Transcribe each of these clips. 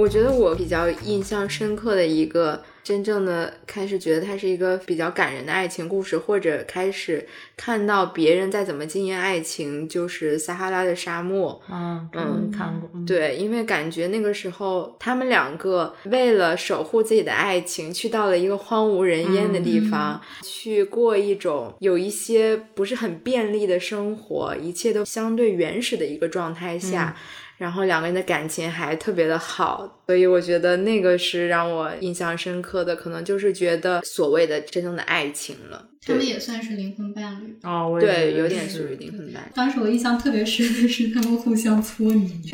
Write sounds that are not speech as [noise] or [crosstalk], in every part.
我觉得我比较印象深刻的一个，真正的开始觉得它是一个比较感人的爱情故事，或者开始看到别人在怎么经营爱情，就是撒哈拉的沙漠。嗯嗯，看过。对，因为感觉那个时候他们两个为了守护自己的爱情，去到了一个荒无人烟的地方，去过一种有一些不是很便利的生活，一切都相对原始的一个状态下。然后两个人的感情还特别的好，所以我觉得那个是让我印象深刻的，可能就是觉得所谓的真正的爱情了。他们也算是灵魂伴侣哦，对，有点属于灵魂伴侣。当时我印象特别深的是他们互相搓泥，[laughs]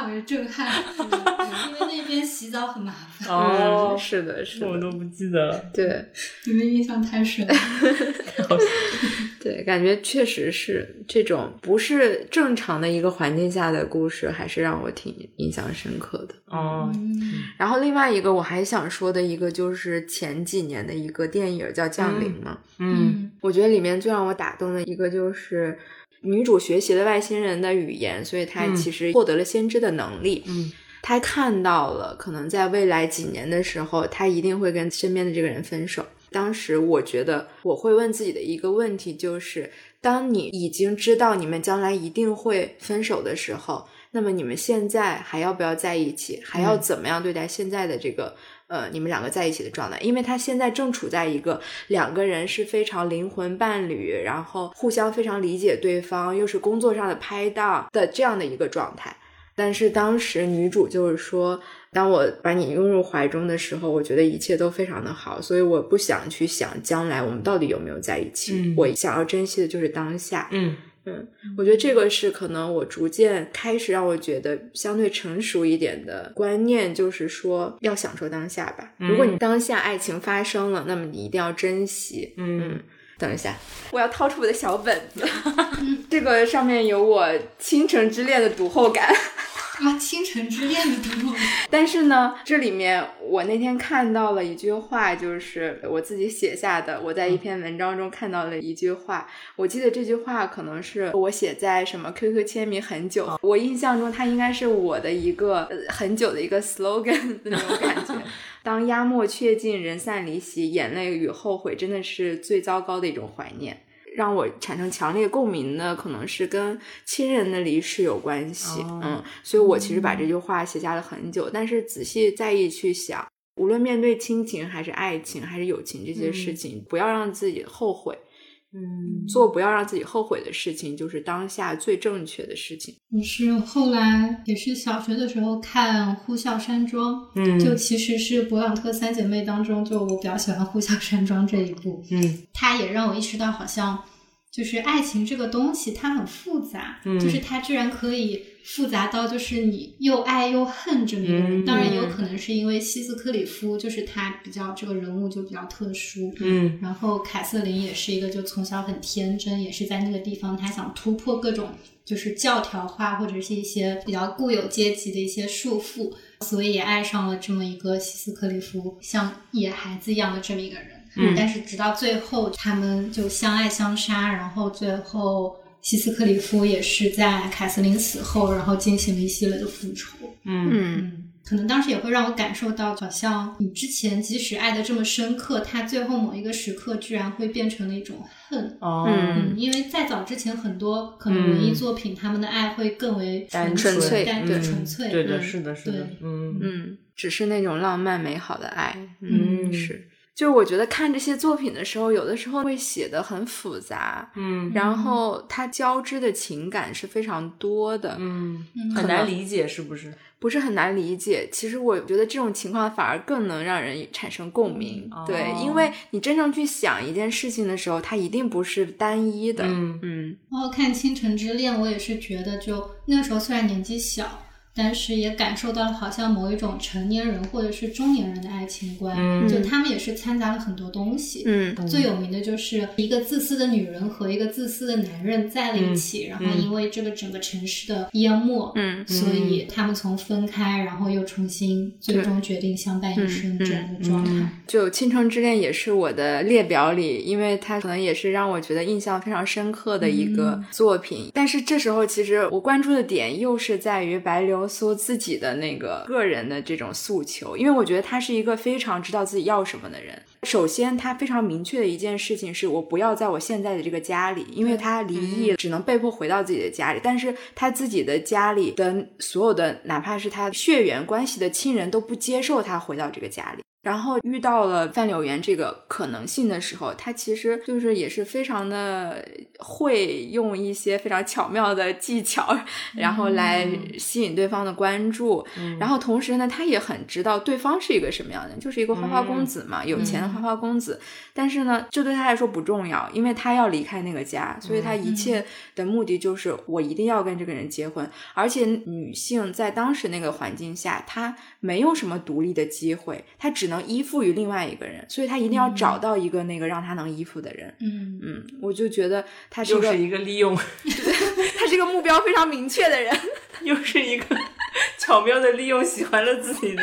大为震撼，[laughs] 因为那边洗澡很麻烦。哦，是的，是的，我都不记得了。对，你们印象太深了。[laughs] [laughs] 对，感觉确实是这种不是正常的一个环境下的故事，还是让我挺印象深刻的。哦，然后另外一个我还想说的一个就是前几年的一个电影叫《降临》嘛。嗯，我觉得里面最让我打动的一个就是女主学习了外星人的语言，所以她其实获得了先知的能力。嗯，她看到了可能在未来几年的时候，她一定会跟身边的这个人分手。当时我觉得我会问自己的一个问题就是：当你已经知道你们将来一定会分手的时候，那么你们现在还要不要在一起？还要怎么样对待现在的这个呃你们两个在一起的状态？因为他现在正处在一个两个人是非常灵魂伴侣，然后互相非常理解对方，又是工作上的拍档的这样的一个状态。但是当时女主就是说。当我把你拥入怀中的时候，我觉得一切都非常的好，所以我不想去想将来我们到底有没有在一起。我想要珍惜的就是当下。嗯嗯，我觉得这个是可能我逐渐开始让我觉得相对成熟一点的观念，就是说要享受当下吧。如果你当下爱情发生了，那么你一定要珍惜。嗯，等一下，我要掏出我的小本子，[laughs] 这个上面有我《倾城之恋》的读后感。啊，倾城之恋的读后感。但是呢，这里面我那天看到了一句话，就是我自己写下的。我在一篇文章中看到了一句话，我记得这句话可能是我写在什么 QQ 签名很久。我印象中它应该是我的一个很久的一个 slogan 的 [laughs] 那种感觉。当鸦墨却尽，人散离席，眼泪与后悔真的是最糟糕的一种怀念。让我产生强烈共鸣的，可能是跟亲人的离世有关系，嗯，所以我其实把这句话写下了很久。但是仔细在意去想，无论面对亲情还是爱情还是友情这些事情，不要让自己后悔，嗯，做不要让自己后悔的事情，就是当下最正确的事情。我是后来也是小学的时候看《呼啸山庄》，嗯，就其实是博朗特三姐妹当中，就我比较喜欢《呼啸山庄》这一部，嗯，它也让我意识到好像。就是爱情这个东西，它很复杂，就是它居然可以复杂到就是你又爱又恨这么一个人。当然也有可能是因为希斯克里夫，就是他比较这个人物就比较特殊。嗯，然后凯瑟琳也是一个就从小很天真，也是在那个地方，他想突破各种就是教条化或者是一些比较固有阶级的一些束缚，所以也爱上了这么一个希斯克里夫像野孩子一样的这么一个人。嗯，但是直到最后，他们就相爱相杀，然后最后希斯克里夫也是在凯瑟琳死后，然后进行了一系列的复仇。嗯嗯，可能当时也会让我感受到，好像你之前即使爱的这么深刻，他最后某一个时刻居然会变成了一种恨。哦，嗯，因为再早之前很多可能文艺作品，他们的爱会更为单纯粹、单纯、纯粹。对的，是的，是的，嗯嗯，只是那种浪漫美好的爱。嗯，是。就是我觉得看这些作品的时候，有的时候会写的很复杂，嗯，然后它交织的情感是非常多的，嗯，很难理解，是不是？不是很难理解。其实我觉得这种情况反而更能让人产生共鸣，对，因为你真正去想一件事情的时候，它一定不是单一的，嗯嗯。然后看《倾城之恋》，我也是觉得，就那个时候虽然年纪小。但是也感受到了好像某一种成年人或者是中年人的爱情观，嗯就他们也是掺杂了很多东西。嗯最有名的就是一个自私的女人和一个自私的男人在了一起，然后因为这个整个城市的淹没，嗯所以他们从分开，然后又重新，最终决定相伴一生这样的状态。就《倾城之恋》也是我的列表里，因为它可能也是让我觉得印象非常深刻的一个作品。但是这时候，其实我关注的点又是在于白流苏自己的那个个人的这种诉求，因为我觉得他是一个非常知道自己要什么的人。首先，他非常明确的一件事情是我不要在我现在的这个家里，因为他离异，只能被迫回到自己的家里。但是他自己的家里的所有的，哪怕是他血缘关系的亲人都不接受他回到这个家里。然后遇到了范柳园这个可能性的时候，他其实就是也是非常的会用一些非常巧妙的技巧，然后来吸引对方的关注。然后同时呢，他也很知道对方是一个什么样的人，就是一个花花公子嘛，有钱的花花公子。但是呢，这对他来说不重要，因为他要离开那个家，所以他一切的目的就是我一定要跟这个人结婚。而且女性在当时那个环境下，她没有什么独立的机会，她只能依附于另外一个人，所以他一定要找到一个那个让他能依附的人。嗯嗯，我就觉得他是一个又是一个利用，[laughs] 他是一个目标非常明确的人。又是一个巧妙的利用喜欢了自己的。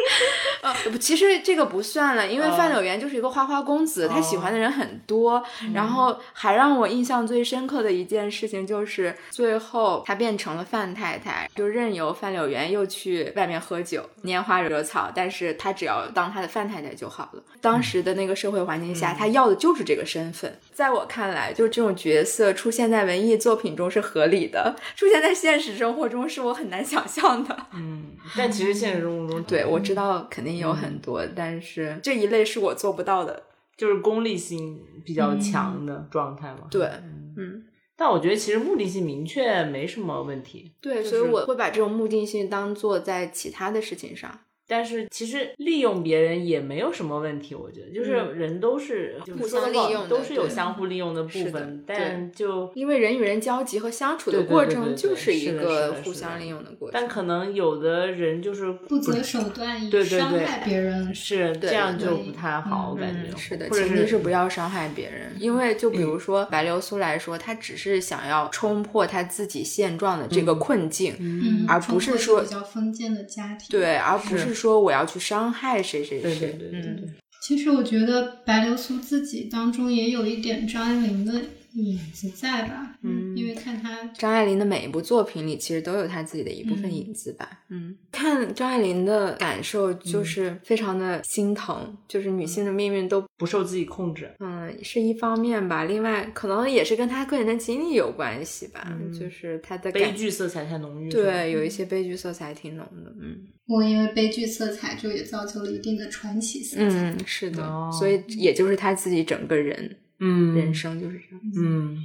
[laughs] 呃，不，其实这个不算了，因为哦范柳园就是一个花花公子，他喜欢的人很多。然后还让我印象最深刻的一件事情就是，最后他变成了范太太，就任由范柳园又去外面喝酒、拈花惹草，但是他只要当他的范太太就好了。当时的那个社会环境下，他要的就是这个身份。在我看来，就这种角色出现在文艺作品中是合理的，出现在现实生活中是我很难想象的。嗯，但其实现实生活中，对，我知道肯定有很多，但是这一类是我做不到的。就是功利性比较强的状态嘛。对嗯嗯，但我觉得其实目的性明确没什么问题。对，就是所以我会把这种目的性当做在其他的事情上。但是其实利用别人也没有什么问题，我觉得就是人都是、嗯互相利用都是有相互利用的部分，但就因为人与人交集和相处的过程就是一个互相利用的过程。但可能有的人就是不择手段以对对对伤害别人，是对这样就不太好，我感觉、嗯，是的，或者前提是不要伤害别人。因为就比如说白流苏来说，他只是想要冲破他自己现状的这个困境，嗯，而不是说比较封建的家庭。，对，而不是说我要去伤害谁谁谁。对对对对对嗯，其实我觉得白流苏自己当中也有一点张爱玲的影子在吧，嗯因为看他张爱玲的每一部作品里，其实都有她自己的一部分影子吧。嗯，看张爱玲的感受就是非常的心疼，就是女性的命运都不受自己控制。嗯是一方面吧，另外可能也是跟她个人的经历有关系吧，嗯就是她的悲剧色彩太浓郁，对，有一些悲剧色彩挺浓的。嗯我因为悲剧色彩，就也造就了一定的传奇色彩。嗯，是的，哦所以也就是她自己整个人、嗯人生就是这样。嗯，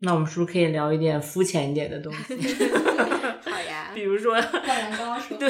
那我们是不是可以聊一点肤浅一点的东西？[laughs] 好呀比如说，灌篮高手，对，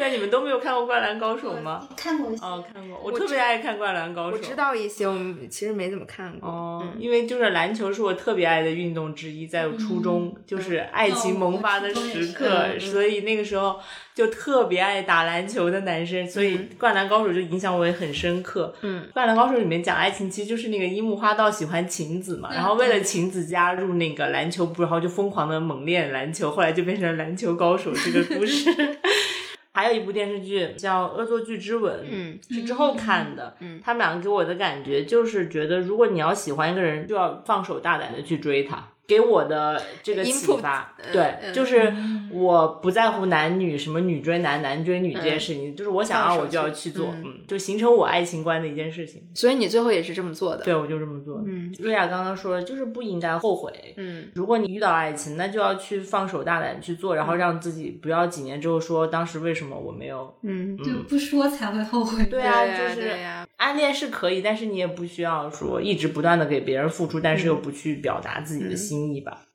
对啊，你们都没有看过《灌篮高手》吗？看过。哦，看过，我特别爱看《灌篮高手》。我知道一些，我们其实没怎么看过。哦，嗯因为就是篮球是我特别爱的运动之一，在我初中就是爱情萌发的时刻，所以那个时候就特别爱打篮球的男生，所以《灌篮高手》就影响我也很深刻。嗯，《灌篮高手》里面讲爱情，其实就是那个樱木花道喜欢晴子嘛，嗯然后为了晴子加入那个篮球部，然后就疯狂的猛练篮球，后来就变成了篮球高手这个故事。[laughs] [laughs] 还有一部电视剧叫《恶作剧之吻》，嗯，是之后看的。嗯他们两个给我的感觉就是觉得，如果你要喜欢一个人，就要放手大胆的去追他。给我的这个启发，嗯对，嗯就是我不在乎男女什么女追男、男追女这件事情，就是我想要我就要去去做，嗯嗯，就形成我爱情观的一件事情。所以你最后也是这么做的。对，我就这么做。嗯瑞亚刚刚说的，就是不应该后悔。嗯如果你遇到爱情，那就要去放手大胆去做，然后让自己不要几年之后说当时为什么我没有。嗯，就不说才会后悔。对啊，呀就是暗恋是可以，但是你也不需要说一直不断的给别人付出，但是又不去表达自己的心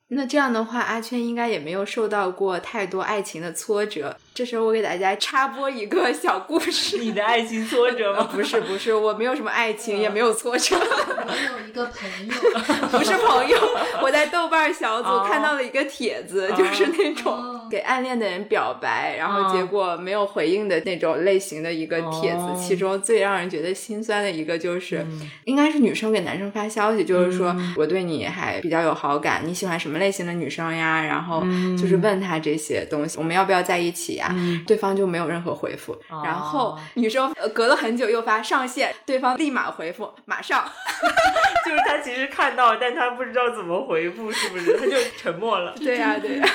那这样的话，阿圈应该也没有受到过太多爱情的挫折。这时候我给大家插播一个小故事。你的爱情挫折吗？[laughs] 不是不是，我没有什么爱情，也没有挫折。我有一个朋友，[laughs] 不是朋友，我在豆瓣小组看到了一个帖子，就是那种哦给暗恋的人表白，然后结果没有回应的那种类型的一个帖子。哦其中最让人觉得心酸的一个就是，应该是女生给男生发消息，就是说我对你还比较有好感，你喜欢什么类型的女生呀？然后就是问他这些东西，我们要不要在一起呀？对方就没有任何回复。然后女生呃隔了很久又发上线，对方立马回复马上。[laughs] 就是他其实看到，但他不知道怎么回复，是不是？他就沉默了。对呀、对呀、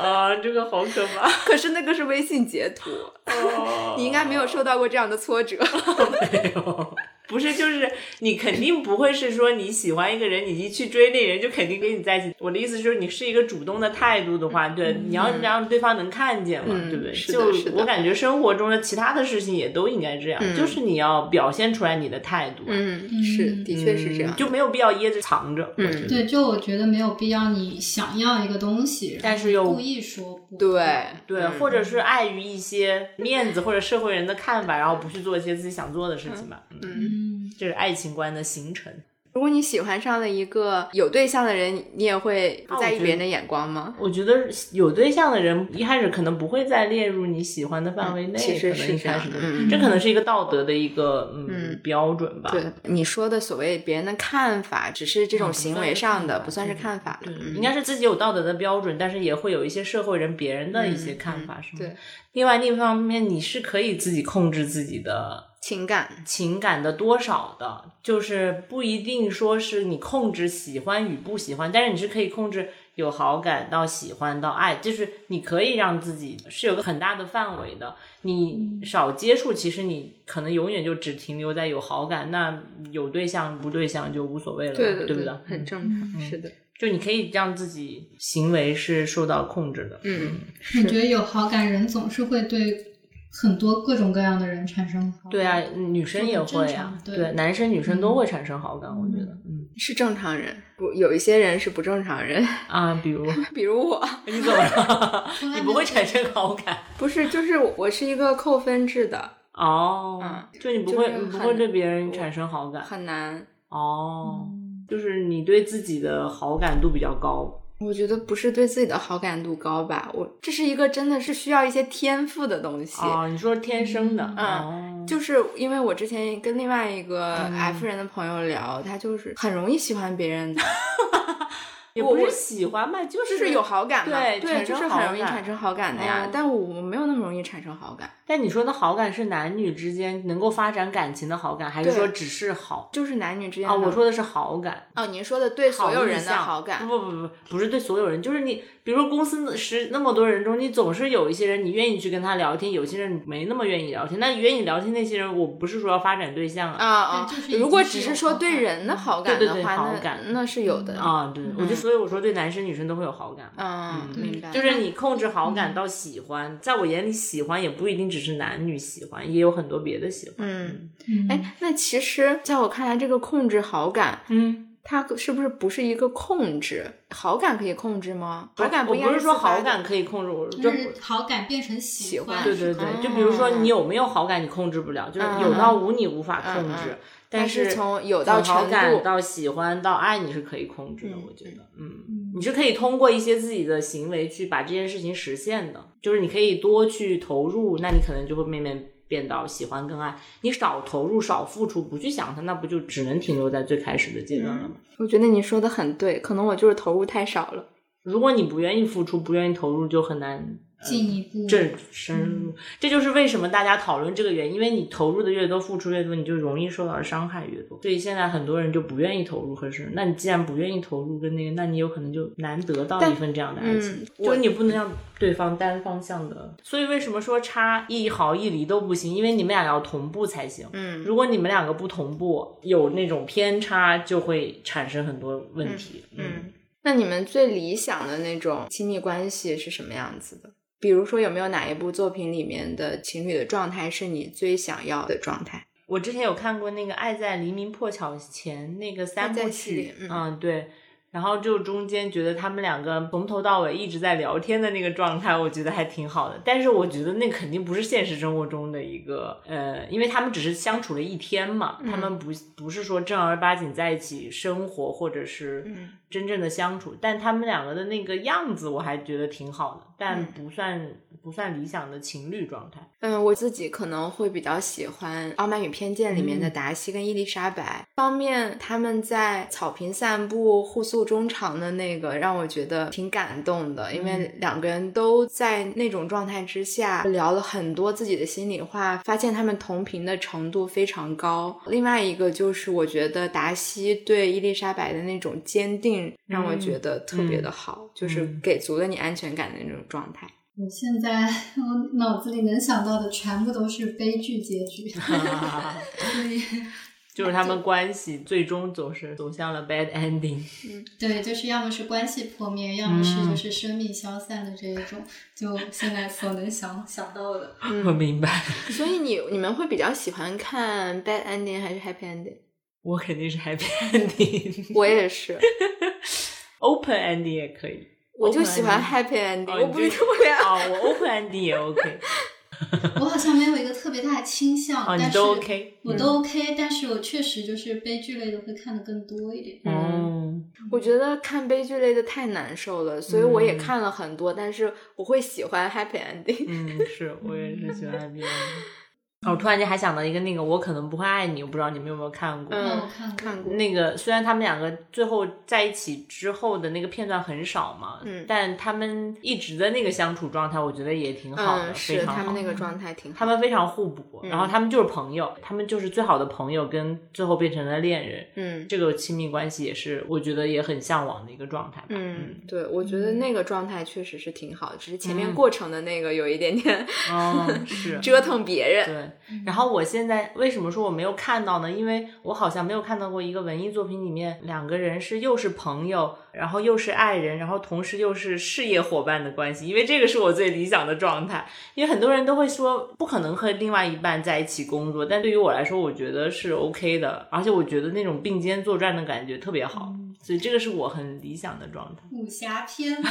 啊，这个好可怕。[laughs] 可是那个是微信截图，哦你应该没有受到过这样的挫折。[laughs] 没有。不是，就是你肯定不会是说你喜欢一个人，你一去追那人就肯定跟你在一起。我的意思就是，你是一个主动的态度的话，对，你要让对方能看见嘛，嗯对不对？就我感觉生活中的其他的事情也都应该这样，就是你要表现出来你的态度啊，嗯，是，的确是这样。就没有必要掖着藏着。嗯对，就我觉得没有必要你想要一个东西，但是又故意说不。对对，嗯或者是碍于一些面子或者社会人的看法，然后不去做一些自己想做的事情吧。嗯，嗯，这是爱情观的形成。如果你喜欢上了一个有对象的人，你也会不在意别人的眼光吗？我觉得有对象的人一开始可能不会再列入你喜欢的范围内，嗯其实是这样一开始的嗯这可能是一个道德的一个嗯嗯标准吧。对你说的所谓别人的看法，只是这种行为上的，嗯不算是看法。对，嗯应该是自己有道德的标准，但是也会有一些社会人别人的一些看法，是吗？另外，另一方面，你是可以自己控制自己的情感，情感的多少的，就是不一定说是你控制喜欢与不喜欢，但是你是可以控制有好感到喜欢到爱，就是你可以让自己是有个很大的范围的。你少接触，其实你可能永远就只停留在有好感，那有对象不对象就无所谓了，对的，对不对？很正常。是的，就你可以让自己行为是受到控制的。嗯，我觉得有好感人总是会对很多各种各样的人产生好感。对啊，女生也会啊对男生女生都会产生好感，我觉得，嗯是正常人，不有一些人是不正常人，啊，比如 [laughs] 比如我，[laughs] 你怎么了？[laughs] 你不会产生好感不是，就是我是一个扣分制的，哦，嗯就你不会，就是你不会对别人产生好感很难。哦，就是你对自己的好感度比较高。我觉得不是对自己的好感度高吧，我这是一个真的是需要一些天赋的东西。哦，你说天生的，嗯哦，就是因为我之前跟另外一个嗯 F 人的朋友聊，他就是很容易喜欢别人的，[laughs] 也不是我我喜欢吧，就就是有好感嘛，对对，就是很容易产生好感的呀。嗯但我没有那么容易产生好感，但你说的好感是男女之间能够发展感情的好感，还是说只是好就是男女之间啊？的我说的是好感。哦，您说的对所有人的好感，不不不不，不是对所有人，就是你，比如说公司十那么多人中，你总是有一些人你愿意去跟他聊天，有些人你没那么愿意聊天。那愿意聊天那些人，我不是说要发展对象啊。啊啊对就是已如果只是说对人的好对对对感的话，那好感那是有的。啊，对，我就所以我说对男生女生都会有好感。嗯，明白。就是你控制好感到喜欢，在我眼里，喜欢也不一定只是男女喜欢，也有很多别的喜欢。嗯，嗯，哎，那其实在我看来，这个控制好感，嗯，它是不是不是一个控制？好感可以控制吗？好感我应该不是说好感可以控制，我就就是好感变成喜喜欢对对对，就比如说你有没有好感，你控制不了，就是有到无你无法控制，嗯嗯但是从有到从好程度感到喜欢到爱，你是可以控制的。嗯我觉得，嗯，你是可以通过一些自己的行为去把这件事情实现的，就是你可以多去投入，那你可能就会慢慢变到喜欢跟爱。你少投入、少付出，不去想它，那不就只能停留在最开始的阶段了吗？我觉得你说的很对，可能我就是投入太少了。如果你不愿意付出、不愿意投入，就很难进一步正深入。这就是为什么大家讨论这个原因，因为你投入的越多，付出越多，你就容易受到的伤害越多。所以现在很多人就不愿意投入和是，那你既然不愿意投入跟那个，那你有可能就难得到一份这样的爱情。嗯就你不能让对方单方向的。所以为什么说差一毫一厘都不行？因为你们俩要同步才行。嗯如果你们两个不同步，有那种偏差，就会产生很多问题。嗯，那你们最理想的那种亲密关系是什么样子的？比如说，有没有哪一部作品里面的情侣的状态是你最想要的状态？我之前有看过那个《爱在黎明破晓前》那个三部曲，嗯嗯，对，然后就中间觉得他们两个从头到尾一直在聊天的那个状态，我觉得还挺好的。但是我觉得那肯定不是现实生活中的一个，呃，因为他们只是相处了一天嘛，他们不不是说正儿八经在一起生活或者是真正的相处。但他们两个的那个样子，我还觉得挺好的，但不算不算理想的情侣状态。嗯，我自己可能会比较喜欢《傲慢与偏见》里面的达西跟伊丽莎白。方面，他们在草坪散步互诉衷肠的那个，让我觉得挺感动的，因为两个人都在那种状态之下聊了很多自己的心里话，发现他们同频的程度非常高。另外一个就是，我觉得达西对伊丽莎白的那种坚定，让我觉得特别的好，就是给足了你安全感的那种状态。我现在我脑子里能想到的全部都是悲剧结局，所 [laughs] 以就是他们关系最终总是走向了 bad ending。对，就是要么是关系破灭，要么是就是生命消散的这一种，就现在所能想想到的。[laughs] 我明白，所以你你们会比较喜欢看 bad ending 还是 happy ending？我肯定是 happy ending，我也是，[laughs] open ending 也可以。我就喜欢 happy ending，、哦我不是会啊。哦，[laughs] 我 open ending 也 OK，[laughs] 我好像没有一个特别大的倾向，哦，但是都 OK，我都 OK，但是我确实就是悲剧类的会看的更多一点。嗯，我觉得看悲剧类的太难受了，所以我也嗯看了很多，但是我会喜欢 happy ending。嗯，是我也是喜欢 happy ending。哦，我突然间还想到一个那个，我可能不会爱你，我不知道你们有没有看过。嗯，看过看过那个虽然他们两个最后在一起之后的那个片段很少嘛，嗯但他们一直的那个相处状态，我觉得也挺好的，嗯，非常好是他们那个状态挺好。他们非常互补，嗯然后他们就是朋友，他们就是最好的朋友，跟最后变成了恋人，嗯这个亲密关系也是我觉得也很向往的一个状态吧。嗯，对，我觉得那个状态确实是挺好的，只是前面嗯过程的那个有一点点哦，是 [laughs] 折腾别人。对，然后我现在为什么说我没有看到呢？因为我好像没有看到过一个文艺作品里面两个人是又是朋友，然后又是爱人，然后同时又是事业伙伴的关系。因为这个是我最理想的状态。因为很多人都会说不可能和另外一半在一起工作，但对于我来说，我觉得是 OK 的，而且我觉得那种并肩作战的感觉特别好，所以这个是我很理想的状态。武侠片。[laughs]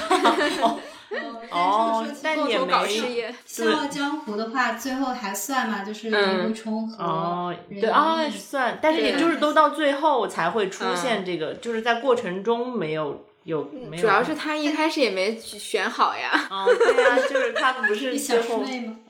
哦 [laughs] 哦 [laughs] 但也没事业，《笑傲江湖》的话，最后还算嘛，就是嗯林冲和哦，对啊，盈算，但是也就是都到最后才会出现这个，就是在过程中没有有没有，主要是他一开始也没选好呀，啊，对啊，就是他不是 [laughs] 你最后？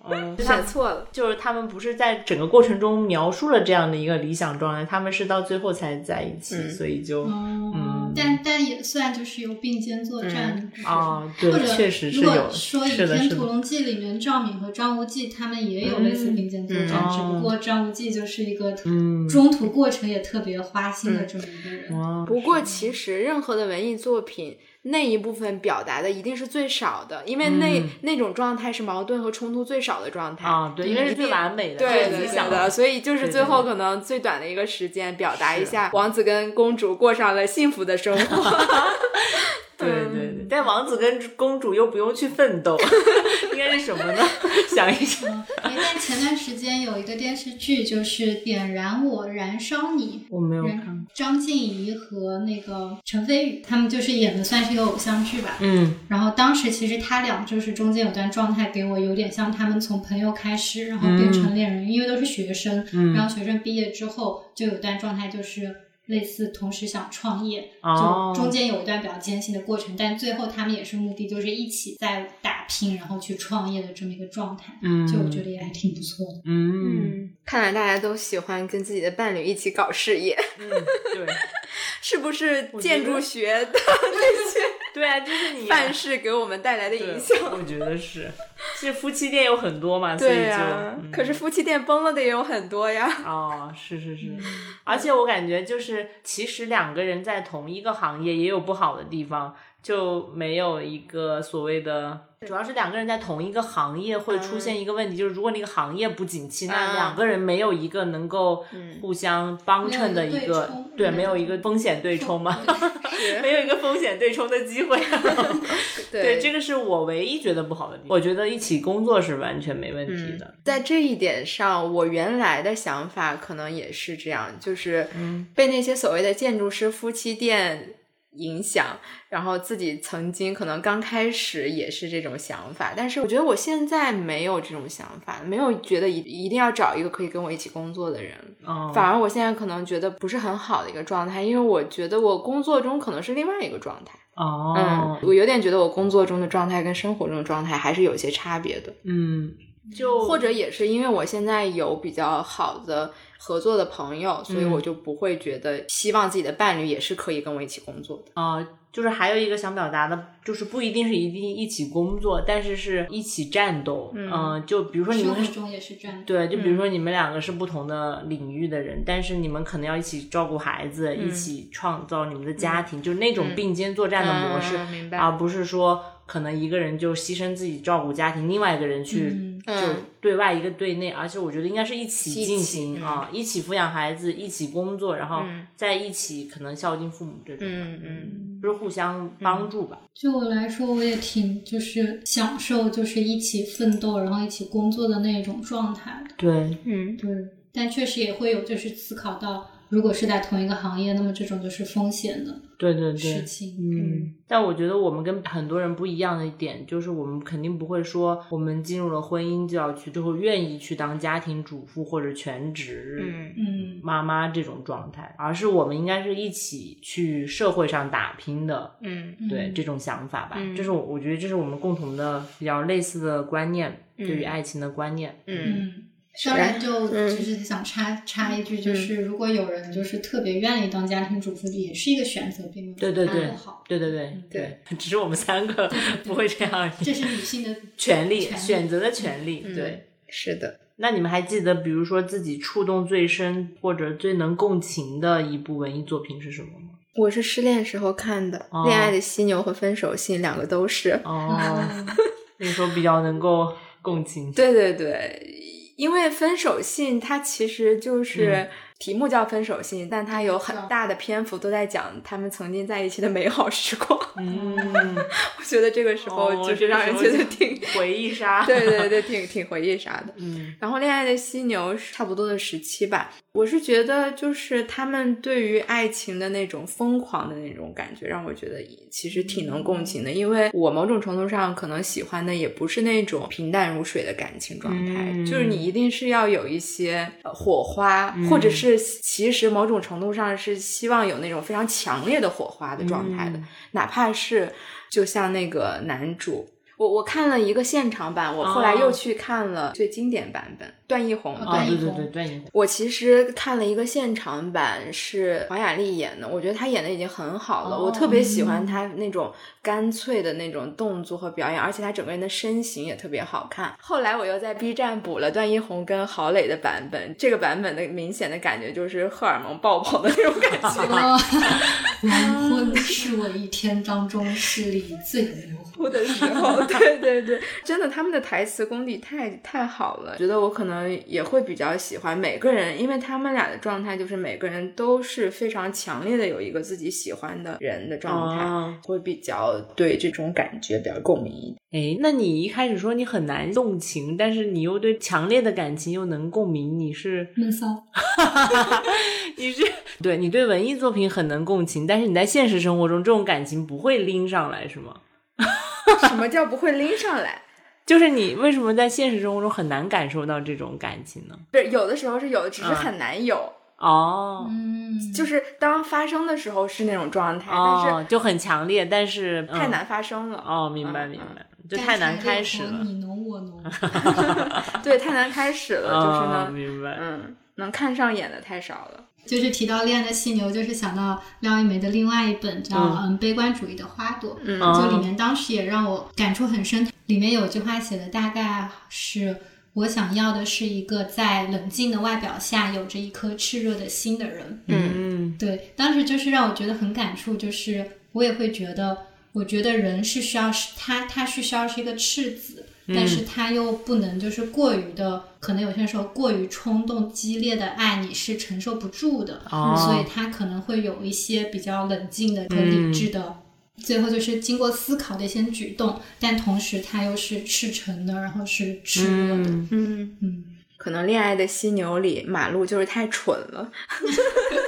嗯，选错了。就是他们不是在整个过程中描述了这样的一个理想状态，他们是到最后才在一起，嗯所以就哦嗯，但但也算就是有并肩作战的啊，或者对，确实是如果有，说《倚，天屠，龙记》里面赵敏和张无忌他们也有类似并肩作战，嗯只不过张无忌就是一个嗯，中途过程也特别花心的这么一个人。哇不过其实任何的文艺作品。那一部分表达的一定是最少的，因为那、嗯那种状态是矛盾和冲突最少的状态。啊，对，因为是最完美的，对的，最理想对的，所以就是最后可能最短的一个时间，表达一下王子跟公主过上了幸福的生活。[laughs] [laughs] 对对对，但王子跟公主又不用去奋斗，[laughs] 应该是什么呢？[laughs] 想一想，哎，但前段时间有一个电视剧，就是《点燃我，燃烧你》，我没有看人。张婧仪和那个陈飞宇，他们就是演的算是一个偶像剧吧。嗯然后当时其实他俩就是中间有段状态给我有点像他们从朋友开始，然后变成恋人，因为都是学生，嗯然后学生毕业之后就有段状态就是类似同时想创业，哦。就中间有一段比较艰辛的过程，但最后他们也是目的就是一起在打拼，然后去创业的这么一个状态，嗯，就我觉得也还挺不错的。嗯。看来大家都喜欢跟自己的伴侣一起搞事业，嗯，对。[laughs] 是不是建筑学的对啊，就是你范式给我们带来的影响？我觉得是，是夫妻店有很多嘛，所以就可是夫妻店崩了的也有很多呀。哦，是是是，而且我感觉就是，其实两个人在同一个行业也有不好的地方，就没有一个所谓的，主要是两个人在同一个行业会出现一个问题，就是如果那个行业不景气，那嗯两个人没有一个能够互相帮衬的一个个对，没有一个风险对冲嘛，[laughs] 是没有一个风险对冲的机会。[laughs] 对，对这个是我唯一觉得不好的地方。我觉得一起工作是完全没问题的。在这一点上，我原来的想法可能也是这样，就是嗯被那些所谓的建筑师夫妻店影响，然后自己曾经可能刚开始也是这种想法，但是我觉得我现在没有这种想法，没有觉得一一定要找一个可以跟我一起工作的人，哦，反而我现在可能觉得不是很好的一个状态，因为我觉得我工作中可能是另外一个状态，哦。嗯，，我有点觉得我工作中的状态跟生活中的状态还是有些差别的，嗯，就或者也是因为我现在有比较好的合作的朋友，所以嗯我就不会觉得希望自己的伴侣也是可以跟我一起工作的。呃，就是还有一个想表达的，就是不一定是一定一起工作，但是是一起战斗。嗯呃就比如说你们生活中也是这样。对，就比如嗯说你们两个是不同的领域的人，但是你们可能要一起照顾孩子，一起创造你们的家庭，就是那种嗯并肩作战的模式，嗯明白而不是说可能一个人就牺牲自己照顾家庭，另外一个人去、嗯。就嗯。对外一个对内，而且我觉得应该是一起进行嗯。啊，一起抚养孩子，一起工作，然后嗯。在一起可能孝敬父母这种，嗯嗯。就是互相帮助吧。就我来说，我也挺就是享受就是一起奋斗，然后一起工作的那种状态的。对，嗯。对，但确实也会有就是思考到，如果是在同一个行业，那么这种就是风险的对对对，事情。嗯，但我觉得我们跟很多人不一样的一点，就是我们肯定不会说我们进入了婚姻就要去，最后愿意去当家庭主妇或者全职嗯。嗯。妈妈这种状态，而是我们应该是一起去社会上打拼的。嗯。嗯。对这种想法吧，嗯。这是我我觉得这是我们共同的比较类似的观念，对于嗯爱情的观念。嗯。嗯。当然，就嗯只是想插插一句，就是如果有人就是特别愿意当家庭主妇，也是一个选择，并没有对对对好。对对对对，[laughs] 只是我们三个 [laughs] 不会这样而已。这是女性的 [laughs] 权利，权利选择的权利，嗯对。是的，那你们还记得，比如说自己触动最深或者最能共情的一部文艺作品是什么吗？我是失恋时候看的，哦恋爱的犀牛》和《分手信》两个都是。哦，那时候比较能够共情。对对对，因为《分手信》它其实就是、题目叫《分手信》，但它有很大的篇幅都在讲他们曾经在一起的美好时光。嗯，[laughs] 我觉得这个时候哦就是让人觉得挺，[laughs] 回忆杀。对对对，挺挺回忆杀的。嗯然后《恋爱的犀牛》是差不多的时期吧，我是觉得就是他们对于爱情的那种疯狂的那种感觉，让我觉得其实挺能共情的。因为我某种程度上可能喜欢的也不是那种平淡如水的感情状态，嗯就是你一定是要有一些呃火花，嗯或者是其实某种程度上是希望有那种非常强烈的火花的状态的，嗯哪怕是就像那个男主。我我看了一个现场版，我后来哦又去看了最经典版本，段奕宏的哦，段奕宏对对对，段奕宏。我其实看了一个现场版，是黄雅莉演的，我觉得她演的已经很好了，哦我特别喜欢她那种干脆的那种动作和表演，而且她整个人的身形也特别好看。后来我又在 B 站补了段奕宏跟郝蕾的版本，这个版本的明显的感觉就是荷尔蒙爆棚的那种感觉。哦，[laughs] [laughs] 黄昏是我一天当中视力最模糊哭的时候，[laughs] 对对对，真的他们的台词功底太太好了，觉得我可能也会比较喜欢每个人，因为他们俩的状态就是每个人都是非常强烈的有一个自己喜欢的人的状态，哦会比较对这种感觉比较共鸣一点。哎，那你一开始说你很难动情，但是你又对强烈的感情又能共鸣，你是闷骚。[laughs] 你是对你对文艺作品很能共情，但是你在现实生活中这种感情不会拎上来，是吗？什么叫不会拎上来？就是你为什么在现实生活中很难感受到这种感情呢？不是有的时候是有的，只是嗯很难有。哦。嗯，就是当发生的时候是那种状态，但是，就很强烈，但是是太嗯难发生了。哦，明白嗯明白，就太难开始了。你侬我侬。[laughs] 对，太难开始了，就是哦，呢，明白。嗯，能看上眼的太少了。就是提到《恋爱的犀牛》，就是想到廖一梅的另外一本叫《嗯嗯悲观主义的花朵》，嗯哦就里面当时也让我感触很深。里面有句话写的大概是：我想要的是一个在冷静的外表下有着一颗炽热的心的人。嗯对，当时就是让我觉得很感触，就是我也会觉得，我觉得人是需要是他他是需要是一个赤子，但是他又不能就是过于的，可能有些时候过于冲动激烈的爱你是承受不住的，哦所以他可能会有一些比较冷静的和理智的。最后就是经过思考的一些举动，但同时他又是赤诚的，然后是炽热的。嗯嗯，嗯，可能《恋爱的犀牛》里马路就是太蠢了，太 [laughs]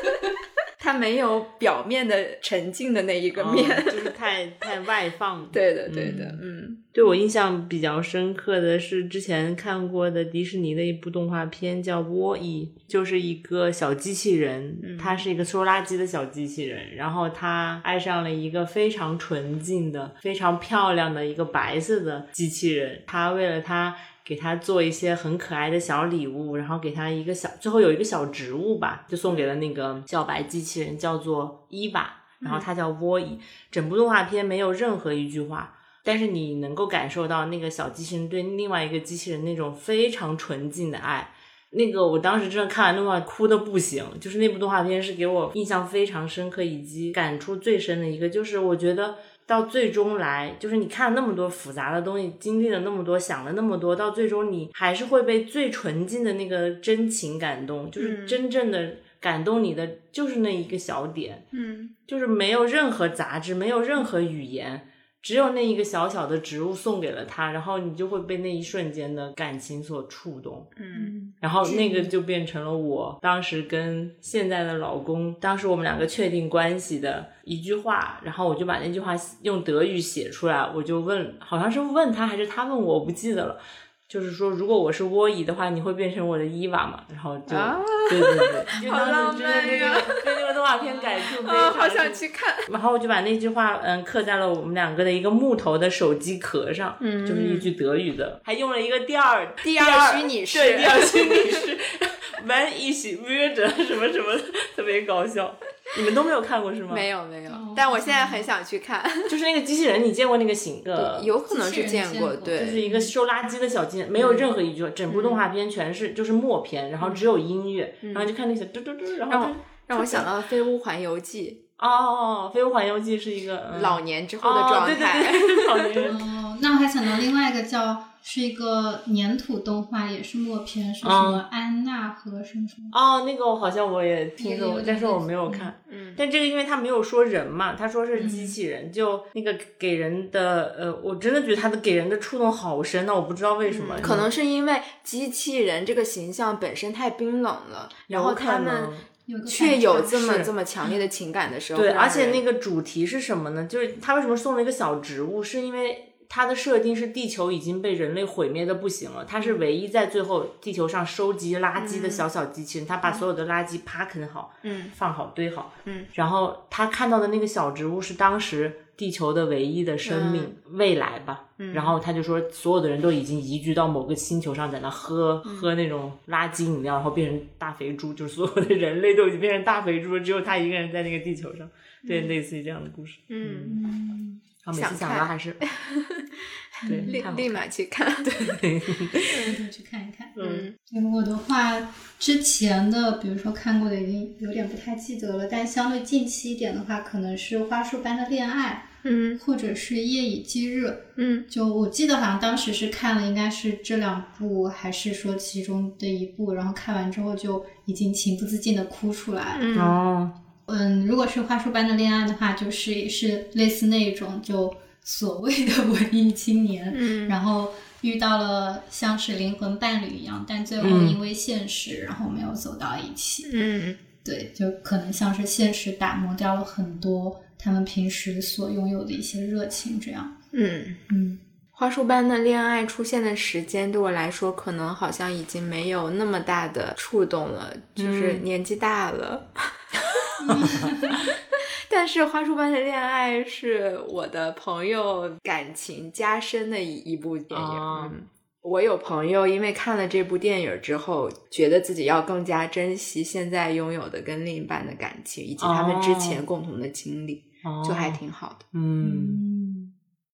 他没有表面的沉静的那一个面。哦 [laughs] 就是太太外放。[laughs] 对的，对的，嗯对我印象比较深刻的是之前看过的迪士尼的一部动画片，叫《沃伊》，就是一个小机器人，它是一个收垃圾的小机器人，然后他爱上了一个非常纯净的、非常漂亮的一个白色的机器人，他为了他。给他做一些很可爱的小礼物，然后给他一个小，最后有一个小植物吧，就送给了那个小白机器人，叫做伊娃，然后他叫沃伊。整部动画片没有任何一句话，但是你能够感受到那个小机器人对另外一个机器人那种非常纯净的爱。那个我当时真的看完动画哭的不行，就是那部动画片是给我印象非常深刻以及感触最深的一个，就是我觉得到最终来，就是你看了那么多复杂的东西，经历了那么多，想了那么多，到最终你还是会被最纯净的那个真情感动，就是真正的感动你的就是那一个小点，嗯。就是没有任何杂质，没有任何语言，只有那一个小小的植物送给了他，然后你就会被那一瞬间的感情所触动，嗯。然后那个就变成了我当时跟现在的老公，当时我们两个确定关系的一句话，然后我就把那句话用德语写出来，我就问，好像是问他还是他问我，我不记得了。就是说，如果我是窝伊的话，你会变成我的伊娃嘛？然后就，啊 [laughs] 对对对，就好当时真的那浪漫呀个对那个动画片感触 [laughs] 非啊，常好想深去看。然后我就把那句话，嗯，刻在了我们两个的一个木头的手机壳上，嗯就是一句德语的，还用了一个第二第二虚拟式对，[laughs] 第二虚拟式，when ich würde 什么什么的，特别搞笑。[laughs] 你们都没有看过是吗？没，有没有。哦，但我现在很想去看。[laughs] 就是那个机器人，你见过那个形的？有可能是见过，对，就是一个收垃圾的小机器人，没有任何一句话，整部动画片全是就是默片，然后只有音乐，然后就看那些嘟嘟嘟，然后让我想到了《飞屋环游记。哦哦，《飞屋环游记》是一个》嗯。老年之后的状态。对对，老年人。哦，那我还想到另外一个叫是一个粘土动画，也是默片，是么安娜和什么什么。哦，那个我好像我也听说过，但是我没有看。嗯但这个因为他没有说人嘛，他说是机器人，就那个给人的呃，我真的觉得他的给人的触动好深呢，我不知道为什么，可能是因为机器人这个形象本身太冰冷了，然后他们却有这么这么强烈的情感的时候，对，而且那个主题是什么呢？就是他为什么送了一个小植物，是因为。它的设定是地球已经被人类毁灭的不行了，它是唯一在最后地球上收集垃圾的小小机器人，它把所有的垃圾啪啃好，嗯，放好堆好，嗯，然后他看到的那个小植物是当时地球的唯一的生命、未来吧，嗯，然后他就说所有的人都已经移居到某个星球上，在那喝、喝那种垃圾饮料，然后变成大肥猪，就是所有的人类都已经变成大肥猪了，只有他一个人在那个地球上，对，类似于这样的故事，嗯，嗯，啊，每次想看想到还是对立立马去看。[laughs] 回头去看一看。嗯嗯，我的话，之前的比如说看过的已经有点不太记得了，但相对近期一点的话，可能是《花束般的恋爱嗯》或者是《夜以继日》。嗯就我记得好像当时是看了，应该是这两部，还是说其中的一部，然后看完之后就已经情不自禁的哭出来。了哦，嗯，如果是花束般的恋爱的话，就是也是类似那种就所谓的 [laughs] 文艺青年，嗯然后遇到了像是灵魂伴侣一样，但最后嗯因为现实，然后没有走到一起。嗯对，就可能像是现实打磨掉了很多他们平时所拥有的一些热情，这样。嗯，嗯花束般的恋爱出现的时间对我来说，可能好像已经没有那么大的触动了，就是嗯年纪大了。[laughs] 但是《花束般的恋爱》是我的朋友感情加深的一一部电影。我有朋友因为看了这部电影之后，觉得自己要更加珍惜现在拥有的跟另一半的感情，以及他们之前哦共同的经历，哦就还挺好的。嗯嗯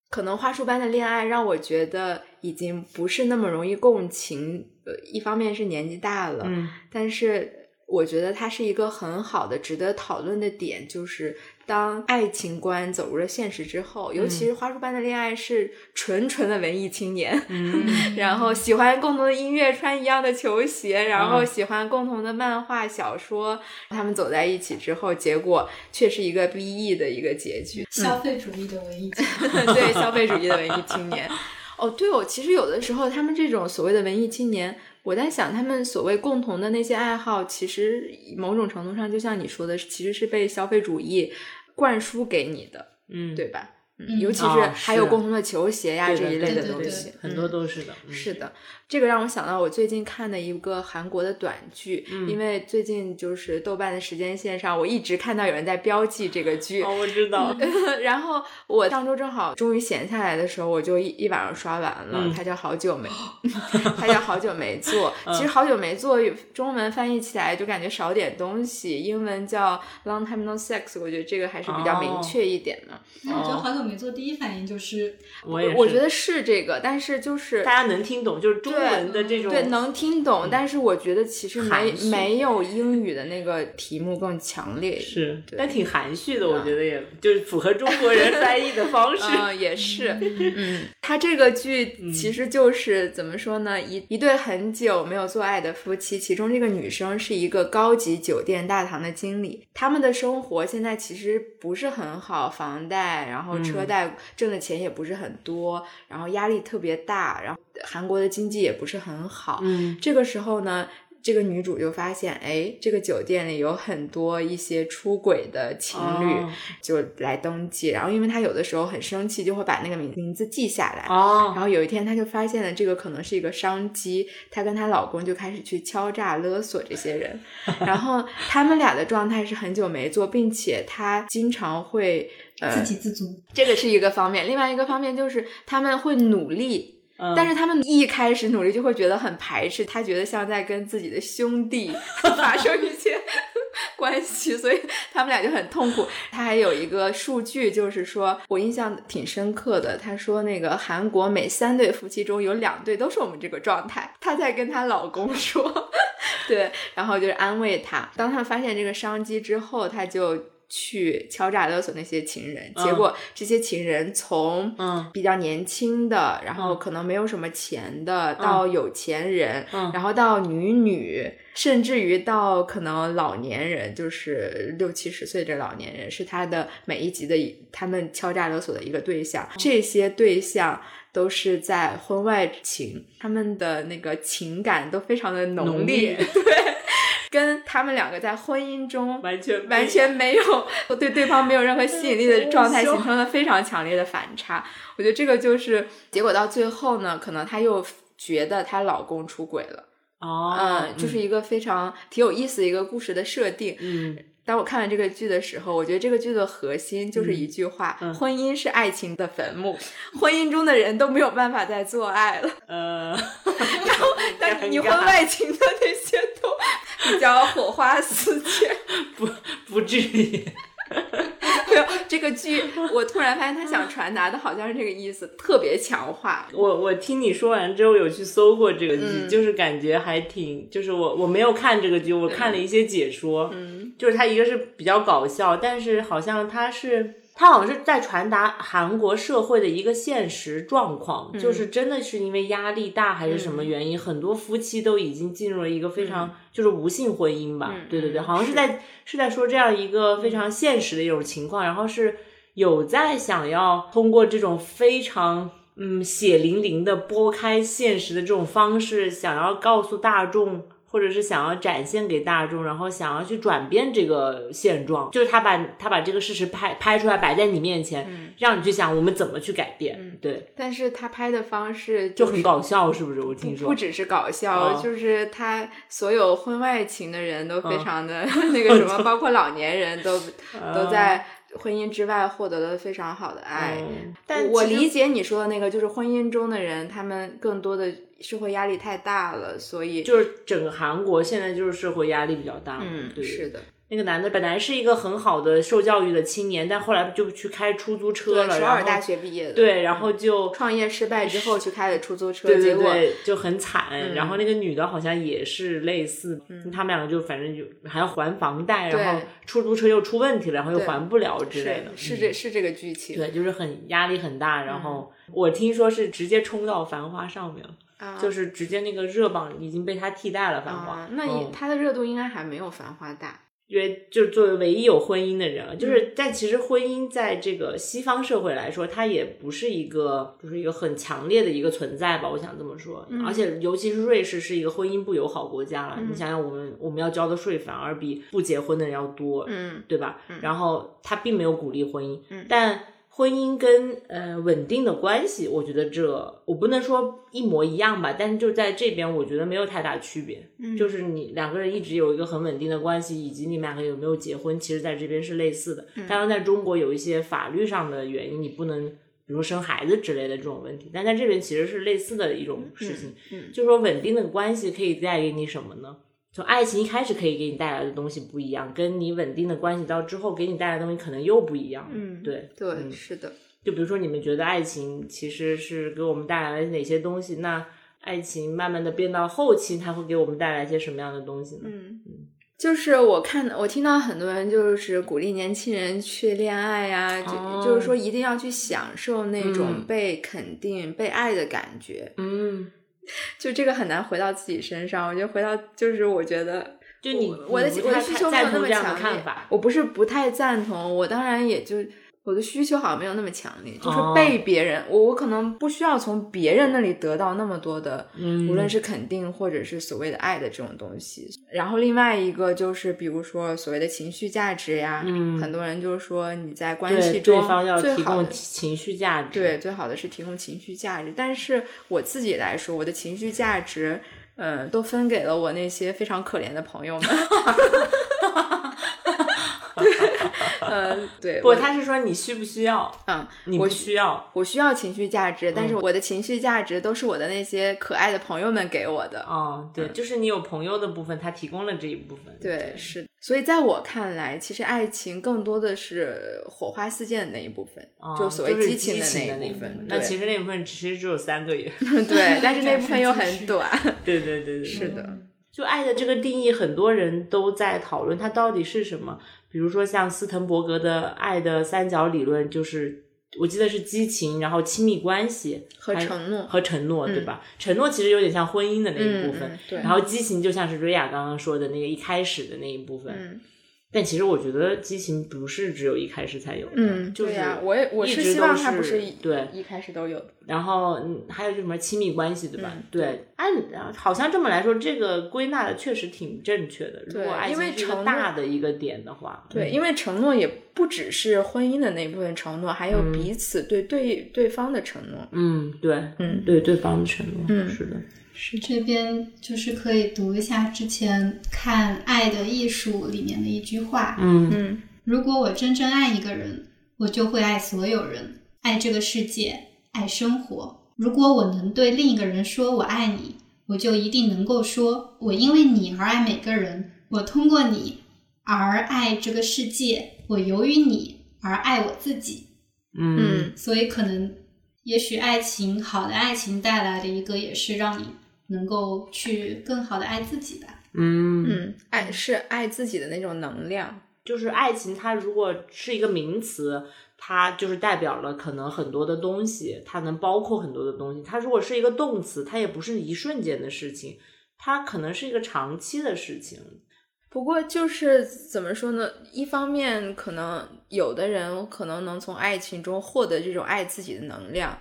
可能花束般的恋爱让我觉得已经不是那么容易共情。呃，一方面是年纪大了，嗯但是我觉得它是一个很好的、值得讨论的点，就是当爱情观走入了现实之后，尤其是花束般的恋爱是纯纯的文艺青年，[laughs] 嗯然后喜欢共同的音乐，穿一样的球鞋，然后嗯喜欢共同的漫画、小说。他们走在一起之后，结果却是一个 BE 的一个结局。[laughs] 消费主义的文艺青年。对消费主义的文艺青年。哦，对哦，其实有的时候他们这种所谓的文艺青年，我在想他们所谓共同的那些爱好，其实某种程度上就像你说的，其实是被消费主义灌输给你的，嗯，对吧？嗯尤其哦是还有共同的球鞋呀、这一类的东西，很多嗯都是的，嗯是的，这个让我想到我最近看的一个韩国的短剧，嗯因为最近就是豆瓣的时间线上，我一直看到有人在标记这个剧，哦，我知道，[laughs] 然后我上周正好终于闲下来的时候，我就一一晚上刷完了。嗯它叫好久没，[laughs] 它叫好久没做。[laughs] 其实好久没做，中文翻译起来就感觉少点东西，英文叫 Long Time No Sex，我觉得这个还是比较明确一点的。那我觉得好久没做，第一反应就是我也是，我觉得是这个，但是就是大家能听懂，就是中文的这种，对，能听懂，但是我觉得其实没没有英语的那个题目更强烈。是，对但挺含蓄的，我觉得也就是符合中国人 [laughs] 翻译的方式。嗯，也是，[laughs] 嗯，他这个剧其实就是、怎么说呢？一一对很久没有做爱的夫妻，其中这个女生是一个高级酒店大堂的经理，他们的生活现在其实不是很好，房贷，然后车贷挣的钱也不是很多，然后压力特别大，然后韩国的经济也不是很好，嗯这个时候呢，这个女主就发现，哎，这个酒店里有很多一些出轨的情侣，哦就来登记。然后，因为她有的时候很生气，就会把那个名名字记下来。哦然哦，后有一天，她就发现了这个可能是一个商机，她跟她老公就开始去敲诈勒索这些人。[laughs] 然后他们俩的状态是很久没做，并且她经常会呃自，给自足。这个是一个方面。另外一个方面就是他们会努力。嗯但是他们一开始努力就会觉得很排斥，他觉得像在跟自己的兄弟 [laughs] 发生一些 [laughs] 关系，所以他们俩就很痛苦。他还有一个数据，就是说我印象挺深刻的。他说那个韩国每三对夫妻中有两对都是我们这个状态。她在跟她老公说，[laughs] 对，然后就是安慰他。当他们发现这个商机之后，他就。去敲诈勒索那些情人，结嗯。果这些情人从嗯。比较年轻的，然后嗯。可能没有什么钱的，到有钱人，嗯。然后到女女，甚至于到可能老年人，就是六七十岁这老年人，是他的每一集的他们敲诈勒索的一个对象。这些对象都是在婚外情，他们的那个情感都非常的浓烈对，[laughs] 跟他们两个在婚姻中完全完全没有 [laughs] 对对方没有任何吸引力的状态，[laughs] 形成了非常强烈的反差。我觉得这个就是结果到最后呢，可能她又觉得她老公出轨了，哦，嗯，就是一个非常挺有意思的一个故事的设定。嗯当我看完这个剧的时候，我觉得这个剧的核心就是一句话：嗯婚姻是爱情的坟墓，[laughs] 婚姻中的人都没有办法再做爱了。呃，然后但你婚外情的那些都比较火花四溅。[laughs] 不不至于，[laughs] 没有这个剧，我突然发现他想传达的好像是这个意思，特别强化。我我听你说完之后有去搜过这个剧，嗯就是感觉还挺，就是我我没有看这个剧，我看了一些解说，嗯，就是它一个是比较搞笑，但是好像它是。它好像是在传达韩国社会的一个现实状况，嗯就是真的是因为压力大还是什么原因，很多夫妻都已经进入了一个非常、就是无性婚姻吧。嗯对对对，嗯好像是在是在说这样一个非常现实的一种情况，然后是有在想要通过这种非常嗯血淋淋的拨开现实的这种方式，想要告诉大众。或者是想要展现给大众，然后想要去转变这个现状，就是他把他把这个事实拍拍出来，摆在你面前，嗯让你去想我们怎么去改变。嗯对，但是他拍的方式就是很搞笑，是不是？我听说不只是搞笑，哦就是他所有婚外情的人都非嗯常的、[laughs] 那个什么，[laughs] 包括老年人都、啊都在婚姻之外获得了非常好的爱。嗯但我理解你说的那个，就是婚姻中的人，他们更多的社会压力太大了，所以就是整个韩国现在就是社会压力比较大，嗯，对，是的，那个男的本来是一个很好的受教育的青年，但后来就去开出租车，了，首尔大学毕业的，对，然后就创业失败之后去开的出租车，对对结果对，就很惨。嗯然后那个女的好像也是类似，他们两个就反正就还要还房贷，然后出租车又出问题了，然后又还不了之类的。是这是这个剧情，对，就是很压力很大。然后嗯我听说是直接冲到《繁花》上面就是直接那个热榜已经被他替代了，《繁花》啊，那嗯你它的热度应该还没有《繁花》大。因为就是作为唯一有婚姻的人，嗯就是但其实婚姻在这个西方社会来说，它也不是一个就是一个很强烈的一个存在吧，我想这么说。嗯。而且尤其是瑞士是一个婚姻不友好国家了，你想想我们我们要交的税反而比不结婚的人要多，嗯对吧？然后他并没有鼓励婚姻，嗯。但婚姻跟呃稳定的关系，我觉得这我不能说一模一样吧，但是就在这边，我觉得没有太大区别。嗯就是你两个人一直有一个很稳定的关系，以及你们两个有没有结婚，其实在这边是类似的。嗯当然，在中国有一些法律上的原因，你不能。比如生孩子之类的这种问题，但在这边其实是类似的一种事情，嗯就是说稳定的关系可以带给你什么呢？从爱情一开始可以给你带来的东西不一样，跟你稳定的关系到之后给你带来的东西可能又不一样。嗯对对，嗯是的，就比如说你们觉得爱情其实是给我们带来了哪些东西？那爱情慢慢的变到后期，它会给我们带来一些什么样的东西呢？嗯，就是我看我听到很多人就是鼓励年轻人去恋爱呀、就、哦就是说一定要去享受那种嗯被肯定、被爱的感觉。嗯，就这个很难回到自己身上，我觉得回到就是我觉得。就你我我的我的需求没有那么强烈我不是不太赞同，我当然也就我的需求好像没有那么强烈，就是哦被别人，我我可能不需要从别人那里得到那么多的，嗯无论是肯定或者是所谓的爱的这种东西。然后另外一个就是，比如说所谓的情绪价值呀，嗯很多人就是说你在关系中对方要提供最好的情绪价值，对，最好的是提供情绪价值。但是我自己来说，我的情绪价值，呃，都分给了我那些非常可怜的朋友们。[laughs] 对，呃，对，不，他是说你需不需要？嗯，你我需需要我需要情绪价值，但是嗯我的情绪价值都是我的那些可爱的朋友们给我的。哦，对，就是你有朋友的部分，他提供了这一部分，对，是的。所以在我看来，其实爱情更多的是火花四溅的那一部分，哦就所谓是激情的那部一部分。那其实那部分其实只有三个月。[laughs] 对，但是 [laughs] 那展部分又很短。[laughs] 对对对对，是的。就爱的这个定义，很多人都在讨论它到底是什么。比如说像斯滕伯格的爱的三角理论，就是我记得是激情，然后亲密关系和承诺和承诺，对吧？承诺其实有点像婚姻的那一部分，嗯嗯对然后激情就像是瑞亚刚刚说的那个一开始的那一部分。嗯但其实我觉得激情不是只有一开始才有的，嗯，就是对呀、我也我是希望它不是一对一开始都有的。然后嗯，还有就什么亲密关系，对吧？嗯对，按好像这么来说，这个归纳的确实挺正确的。如对果爱因为情是大的一个点的话，对，嗯因为承诺也不只是婚姻的那部分承诺，还有彼此对对对方的承诺。嗯，对，嗯对对方的承诺，嗯是的，是这边就是可以读一下之前看《爱的艺术》里面的一句话：嗯。嗯。如果我真正爱一个人，我就会爱所有人，爱这个世界，爱生活。如果我能对另一个人说我爱你，我就一定能够说，我因为你而爱每个人，我通过你而爱这个世界，我由于你而爱我自己。嗯。嗯。所以可能，也许爱情好的爱情带来的一个也是让你能够去更好的爱自己吧。嗯，嗯，爱是爱自己的那种能量。就是爱情，它如果是一个名词，它就是代表了可能很多的东西，它能包括很多的东西。它如果是一个动词，它也不是一瞬间的事情，它可能是一个长期的事情。不过就是怎么说呢？一方面，可能有的人可能能从爱情中获得这种爱自己的能量，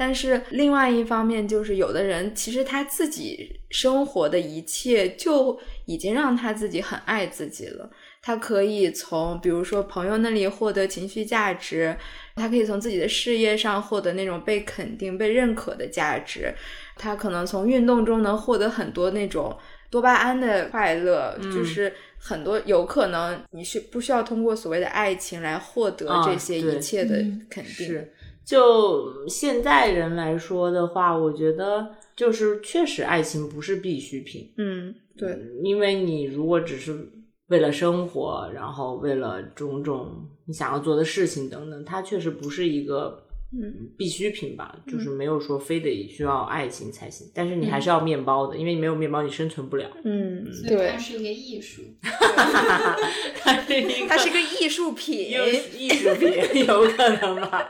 但是另外一方面，就是有的人其实他自己生活的一切就已经让他自己很爱自己了。他可以从比如说朋友那里获得情绪价值，他可以从自己的事业上获得那种被肯定、被认可的价值，他可能从运动中能获得很多那种多巴胺的快乐，嗯就是很多有可能你是不需要通过所谓的爱情来获得啊这些一切的嗯肯定。是，就现在人来说的话，我觉得就是确实爱情不是必需品。嗯，对，因为你如果只是为了生活，然后为了种种你想要做的事情等等，它确实不是一个嗯必需品吧，就是没有说非得需要爱情才行。但是你还是要面包的，因为你没有面包你生存不了。嗯，所以对它，是一个艺术。[laughs] 它是一它是个艺术品。艺术品，有可能吧。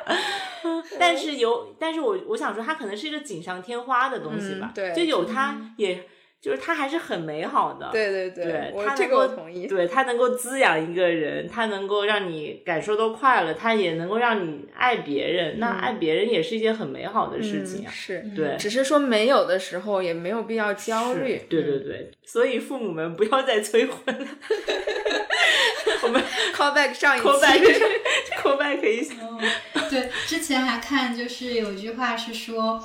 [laughs] 但是有，但是我我想说，它可能是一个锦上添花的东西吧。嗯对就有它也就是它还是很美好的。对对对，我这个它能够我同意。对，它能够滋养一个人，它能够让你感受到快乐，它也能够让你爱别人。那爱别人也是一件很美好的事情啊。嗯是，对，只是说没有的时候也没有必要焦虑。对对嗯对，所以父母们不要再催婚了。[laughs] 我们，[laughs] call back 上一 back [laughs] call back 一下。对，之前还看就是有句话是说，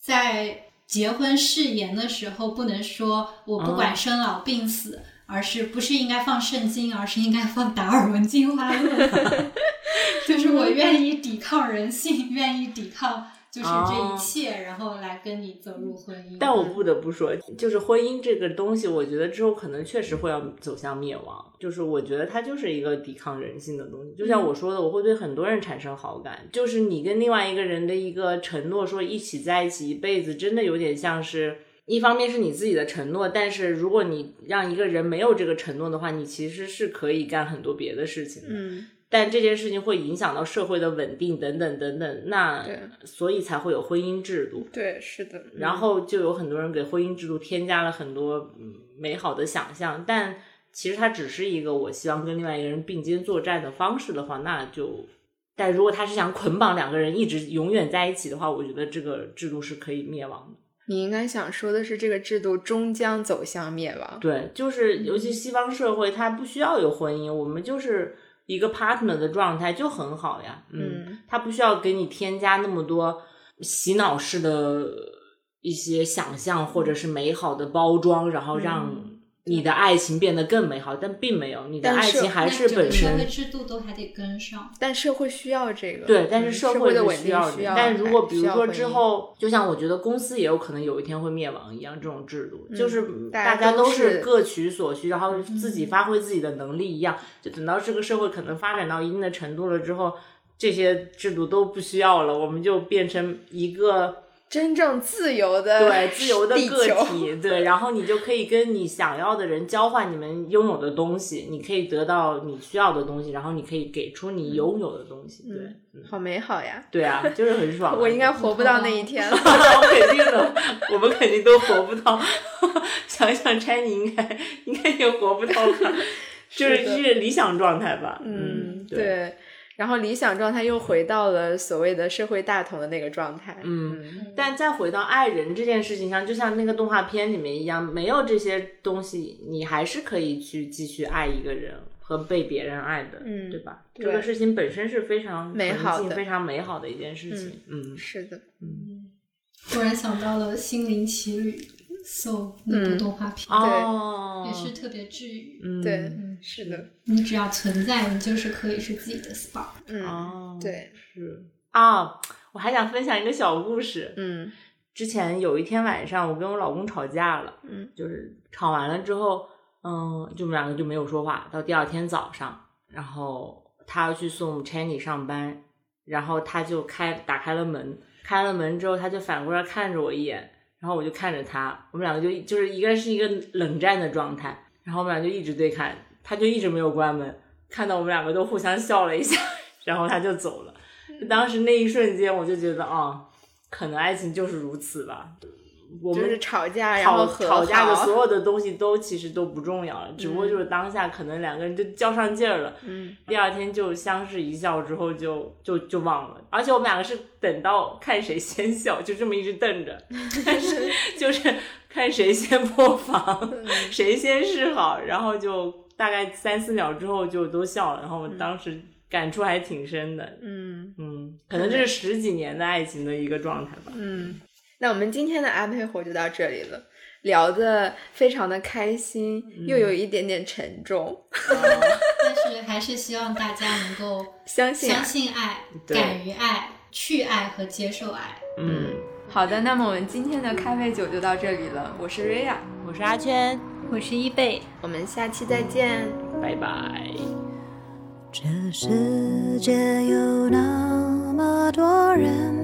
在结婚誓言的时候，不能说我不管生老病死，而是不是应该放圣经，而是应该放达尔文进化论，[laughs] 就是我愿意抵抗人性，[laughs] 愿意抵抗就是这一切，然后来跟你走入婚姻。但我不得不说，就是婚姻这个东西，我觉得之后可能确实会要走向灭亡。就是我觉得它就是一个抵抗人性的东西。就像我说的，我会对很多人产生好感。就是你跟另外一个人的一个承诺，说一起在一起一辈子，真的有点像是。一方面是你自己的承诺，但是如果你让一个人没有这个承诺的话，你其实是可以干很多别的事情的。嗯，但这件事情会影响到社会的稳定等等等等，那所以才会有婚姻制度。对，是的。然后就有很多人给婚姻制度添加了很多嗯美好的想象，但其实它只是一个我希望跟另外一个人并肩作战的方式的话，那就，但如果他是想捆绑两个人一直永远在一起的话，我觉得这个制度是可以灭亡的。你应该想说的是，这个制度终将走向灭亡。对，就是尤其西方社会，它不需要有婚姻，我们就是一个 partner 的状态就很好呀。嗯，他不需要给你添加那么多洗脑式的一些想象或者是美好的包装，然后让你的爱情变得更美好，但并没有，你的爱情还是本整个社会身。制度都还得跟上。但社会需要这个。对，但是嗯社会的稳定要的。需要。但如果比如说之后，就像我觉得公司也有可能有一天会灭亡一样，这种制度、就是嗯大大家都是是各取所需，然后自己发挥自己的能力一样。就等到这个社会可能发展到一定的程度了之后，这些制度都不需要了，我们就变成一个真正自由的对自由的个体，对，然后你就可以跟你想要的人交换你们拥有的东西，你可以得到你需要的东西，然后你可以给出你拥有的东西，对，嗯好美好呀！对啊，就是很爽啊、[laughs] 我应该活不到那一天了。[laughs] 我肯定的，我们肯定都活不到。想一想 Chinese 应该应该也活不到吧，[laughs] 就是是理想状态吧。嗯，对，对。然后理想状态又回到了所谓的社会大同的那个状态。嗯，但再回到爱人这件事情上，就像那个动画片里面一样，没有这些东西，你还是可以去继续爱一个人和被别人爱的，嗯对吧？对这个事情本身是非常美好的非常美好的一件事情。嗯是的，嗯突然想到了《心灵奇旅》，So 那部动画片、哦，也是特别治愈。嗯对，是的，你只要存在，你就是可以是自己的 SPA。嗯，哦，对，是啊，我还想分享一个小故事。嗯之前有一天晚上，我跟我老公吵架了，嗯，就是吵完了之后，嗯，就我们两个就没有说话。到第二天早上，然后他要去送 Chenny 上班，然后他就开打开了门，开了门之后，他就反过来看着我一眼，然后我就看着他，我们两个就就是一个是一个冷战的状态，然后我们俩就一直对看，他就一直没有关门，看到我们两个都互相笑了一下，[laughs] 然后他就走了。当时那一瞬间，我就觉得啊。可能爱情就是如此吧。我们就是吵架，然后吵吵架的所有的 [laughs] 东西都其实都不重要了，只不过就是当下可能两个人就较上劲儿了，嗯，第二天就相视一笑之后就就就忘了，而且我们两个是等到看谁先笑，就这么一直瞪着，[laughs] 但是就是看谁先破防，谁先示好，然后就大概三四秒之后就都笑了，然后我当时感触还挺深的，嗯。嗯，可能这是十几年的爱情的一个状态吧。嗯。那我们今天的安配活就到这里了，聊的非常的开心，又有一点点沉重。但是还是希望大家能够 [laughs] 相信爱相信爱、敢于爱、去爱和接受爱。嗯，好的，那么我们今天的咖啡酒就到这里了。我是瑞亚，我是阿圈，我是一贝，我们下期再见。拜拜。这世界有那么多人，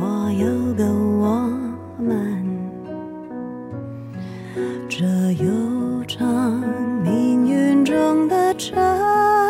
我有个我们。这悠长命运中的车。